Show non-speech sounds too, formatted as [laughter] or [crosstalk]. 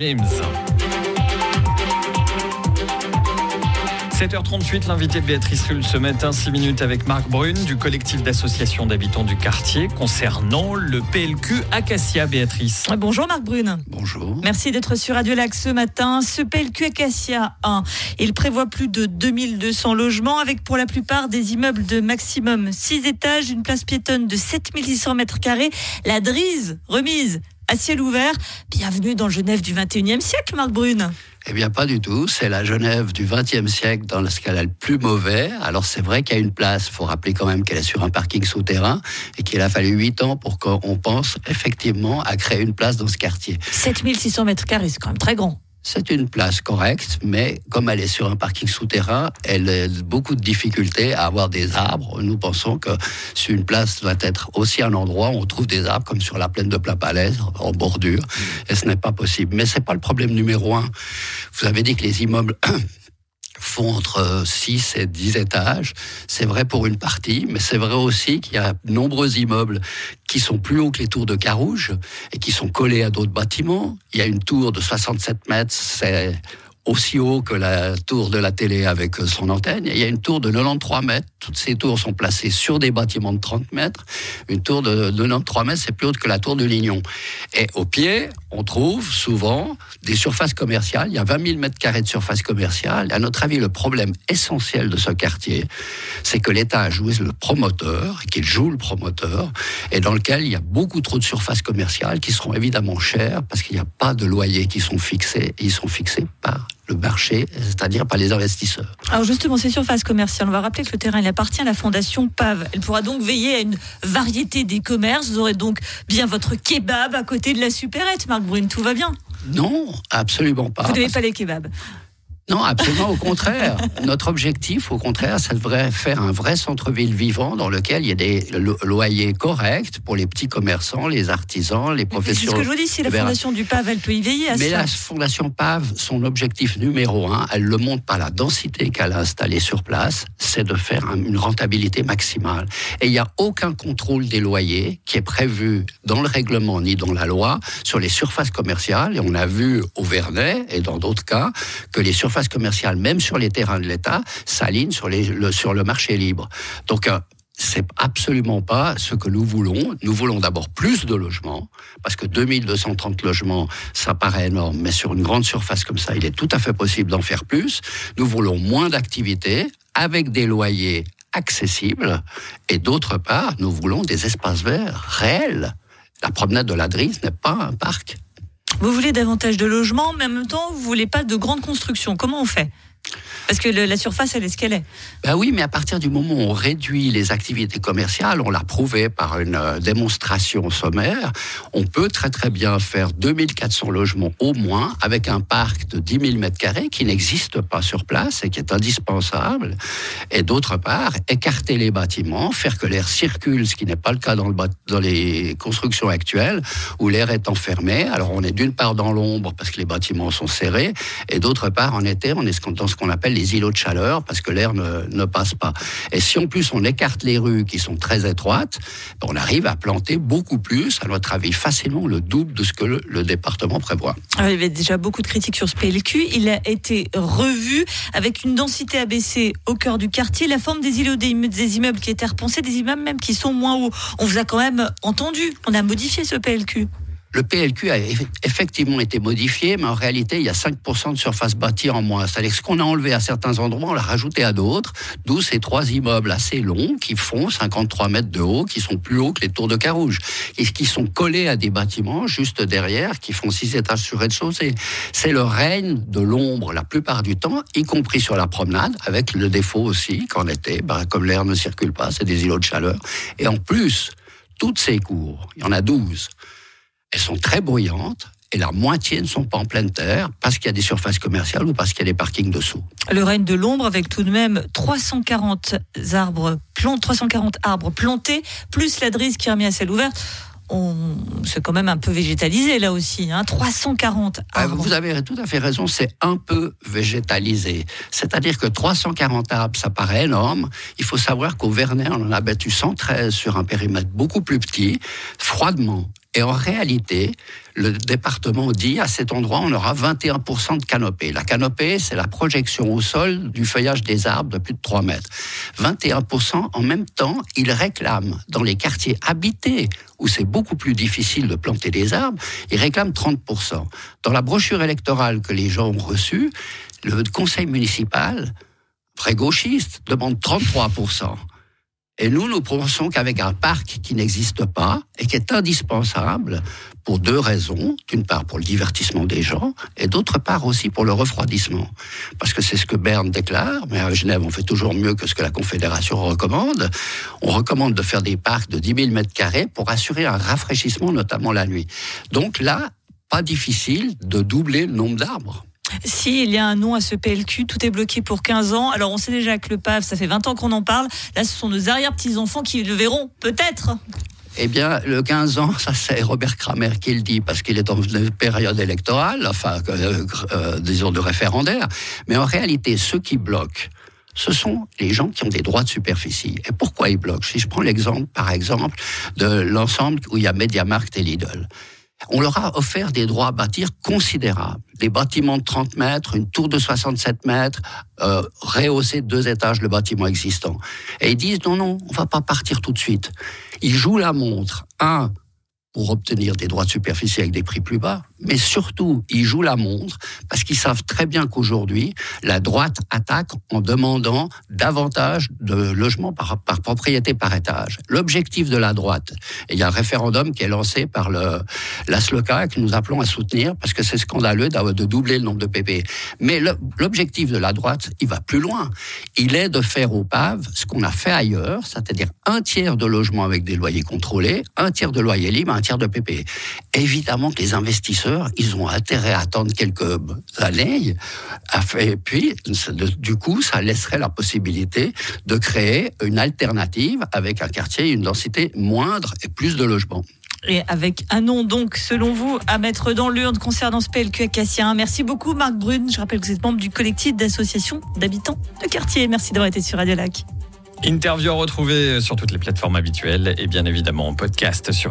James. 7h38, l'invité de Béatrice Rulle ce matin, 6 minutes avec Marc Brune du collectif d'associations d'habitants du quartier concernant le PLQ Acacia, Béatrice. Bonjour Marc Brune. Bonjour. Merci d'être sur Radio Lac ce matin. Ce PLQ Acacia 1, il prévoit plus de 2200 logements avec pour la plupart des immeubles de maximum 6 étages, une place piétonne de 7600 mètres carrés, la Drise remise à ciel ouvert. Bienvenue dans Genève du 21e siècle, Marc Brune. Eh bien, pas du tout. C'est la Genève du XXe siècle dans a le plus mauvais. Alors, c'est vrai qu'il y a une place. Il faut rappeler quand même qu'elle est sur un parking souterrain et qu'il a fallu huit ans pour qu'on pense effectivement à créer une place dans ce quartier. 7600 mètres carrés, c'est quand même très grand. C'est une place correcte, mais comme elle est sur un parking souterrain, elle a beaucoup de difficultés à avoir des arbres. Nous pensons que si une place doit être aussi un endroit où on trouve des arbres comme sur la plaine de Plapalais, en bordure, et ce n'est pas possible. Mais c'est pas le problème numéro un. Vous avez dit que les immeubles [clears throat] font entre 6 et 10 étages. C'est vrai pour une partie, mais c'est vrai aussi qu'il y a de nombreux immeubles qui sont plus hauts que les tours de Carouge et qui sont collés à d'autres bâtiments. Il y a une tour de 67 mètres, c'est aussi haut que la tour de la télé avec son antenne. Il y a une tour de 93 mètres. Toutes ces tours sont placées sur des bâtiments de 30 mètres. Une tour de 93 mètres, c'est plus haute que la tour de Lignon. Et au pied, on trouve souvent des surfaces commerciales. Il y a 20 000 mètres carrés de surface commerciale. à notre avis, le problème essentiel de ce quartier, c'est que l'État a joué le promoteur, qu'il joue le promoteur, et dans lequel il y a beaucoup trop de surfaces commerciales qui seront évidemment chères parce qu'il n'y a pas de loyers qui sont fixés. Ils sont fixés par le marché, c'est-à-dire par les investisseurs. Alors justement, ces surfaces commerciales, on va rappeler que le terrain il appartient à la fondation PAV. Elle pourra donc veiller à une variété des commerces. Vous aurez donc bien votre kebab à côté de la supérette, Marc Brune. Tout va bien? Non, absolument pas. Vous n'avez pas les kebabs non, absolument au contraire. [laughs] Notre objectif, au contraire, ça devrait faire un vrai centre-ville vivant dans lequel il y a des loyers corrects pour les petits commerçants, les artisans, les professionnels. C'est ce que je vous dis, si la fondation du PAV, elle peut y veiller à Mais la fondation PAV, son objectif numéro un, elle le montre par la densité qu'elle a installée sur place, c'est de faire une rentabilité maximale. Et il n'y a aucun contrôle des loyers qui est prévu dans le règlement ni dans la loi sur les surfaces commerciales. Et on a vu au Vernet et dans d'autres cas que les surfaces commerciale, même sur les terrains de l'État, s'aligne sur, le, sur le marché libre. Donc, euh, c'est absolument pas ce que nous voulons. Nous voulons d'abord plus de logements, parce que 2230 logements, ça paraît énorme, mais sur une grande surface comme ça, il est tout à fait possible d'en faire plus. Nous voulons moins d'activités, avec des loyers accessibles, et d'autre part, nous voulons des espaces verts réels. La promenade de la Drise n'est pas un parc. Vous voulez davantage de logements, mais en même temps, vous voulez pas de grandes constructions. Comment on fait? Parce que la surface, elle est ce qu'elle est. Ben oui, mais à partir du moment où on réduit les activités commerciales, on l'a prouvé par une euh, démonstration sommaire, on peut très très bien faire 2400 logements au moins avec un parc de 10 000 m2 qui n'existe pas sur place et qui est indispensable. Et d'autre part, écarter les bâtiments, faire que l'air circule, ce qui n'est pas le cas dans, le, dans les constructions actuelles où l'air est enfermé. Alors on est d'une part dans l'ombre parce que les bâtiments sont serrés et d'autre part en été, on est dans ce qu'on appelle îlots de chaleur parce que l'air ne, ne, passe pas. Et si en plus on écarte les rues qui sont très étroites, on arrive à planter beaucoup plus, à notre avis facilement le double de ce que le, département prévoit. Ah, il y avait déjà beaucoup de critiques sur ce PLQ. Il a été revu avec une densité abaissée au cœur du quartier, la forme des îlots des, des immeubles qui étaient repensés, des immeubles même qui sont moins hauts. On vous a quand même entendu, on a modifié ce PLQ. Le PLQ a effectivement été modifié, mais en réalité, il y a 5% de surface bâtie en moins. C'est-à-dire que ce qu'on a enlevé à certains endroits, on l'a rajouté à d'autres, d'où ces trois immeubles assez longs qui font 53 mètres de haut, qui sont plus hauts que les tours de Carouge, et qui sont collés à des bâtiments juste derrière, qui font 6 étages sur rez-de-chaussée. C'est le règne de l'ombre la plupart du temps, y compris sur la promenade, avec le défaut aussi qu'en été, bah, comme l'air ne circule pas, c'est des îlots de chaleur. Et en plus, toutes ces cours, il y en a 12, elles sont très bruyantes et la moitié ne sont pas en pleine terre parce qu'il y a des surfaces commerciales ou parce qu'il y a des parkings dessous. Le règne de l'ombre avec tout de même 340 arbres, 340 arbres plantés, plus la drise qui est remise à ciel ouvert c'est quand même un peu végétalisé là aussi, hein, 340 ah, arbres. Vous avez tout à fait raison, c'est un peu végétalisé. C'est-à-dire que 340 arbres, ça paraît énorme. Il faut savoir qu'au Vernet, on en a battu 113 sur un périmètre beaucoup plus petit, froidement. Et en réalité, le département dit à cet endroit, on aura 21% de canopée. La canopée, c'est la projection au sol du feuillage des arbres de plus de 3 mètres. 21% en même temps, ils réclament dans les quartiers habités où c'est beaucoup plus difficile de planter des arbres, ils réclament 30%. Dans la brochure électorale que les gens ont reçue, le conseil municipal, très gauchiste, demande 33%. Et nous, nous pensons qu'avec un parc qui n'existe pas et qui est indispensable pour deux raisons. D'une part pour le divertissement des gens et d'autre part aussi pour le refroidissement. Parce que c'est ce que Berne déclare, mais à Genève on fait toujours mieux que ce que la Confédération recommande. On recommande de faire des parcs de 10 000 mètres carrés pour assurer un rafraîchissement notamment la nuit. Donc là, pas difficile de doubler le nombre d'arbres. Si il y a un nom à ce PLQ, tout est bloqué pour 15 ans. Alors on sait déjà que le PAV, ça fait 20 ans qu'on en parle. Là, ce sont nos arrière-petits-enfants qui le verront, peut-être. Eh bien, le 15 ans, ça c'est Robert Kramer qui le dit, parce qu'il est dans une période électorale, enfin, euh, euh, disons de référendaire. Mais en réalité, ceux qui bloquent, ce sont les gens qui ont des droits de superficie. Et pourquoi ils bloquent? Si je prends l'exemple, par exemple, de l'ensemble où il y a MediaMarkt et Lidl on leur a offert des droits à bâtir considérables. Des bâtiments de 30 mètres, une tour de 67 mètres, euh, rehausser deux étages le bâtiment existant. Et ils disent non, non, on va pas partir tout de suite. Ils jouent la montre. Un, pour obtenir des droits de superficie avec des prix plus bas, mais surtout, ils jouent la montre parce qu'ils savent très bien qu'aujourd'hui, la droite attaque en demandant davantage de logements par, par propriété par étage. L'objectif de la droite, et il y a un référendum qui est lancé par le, la SLOCA que nous appelons à soutenir parce que c'est scandaleux de doubler le nombre de PP. Mais l'objectif de la droite, il va plus loin. Il est de faire au PAV ce qu'on a fait ailleurs, c'est-à-dire un tiers de logements avec des loyers contrôlés, un tiers de loyers libres, un tiers de PP. Évidemment que les investisseurs, ils ont intérêt à attendre quelques années. Et puis, du coup, ça laisserait la possibilité de créer une alternative avec un quartier, une densité moindre et plus de logements. Et avec un nom, donc, selon vous, à mettre dans l'urne concernant ce PLQ Acacia. Merci beaucoup, Marc Brune. Je rappelle que vous êtes membre du collectif d'associations d'habitants de quartier. Merci d'avoir été sur Radio Lac. Interview à retrouver sur toutes les plateformes habituelles et bien évidemment en podcast sur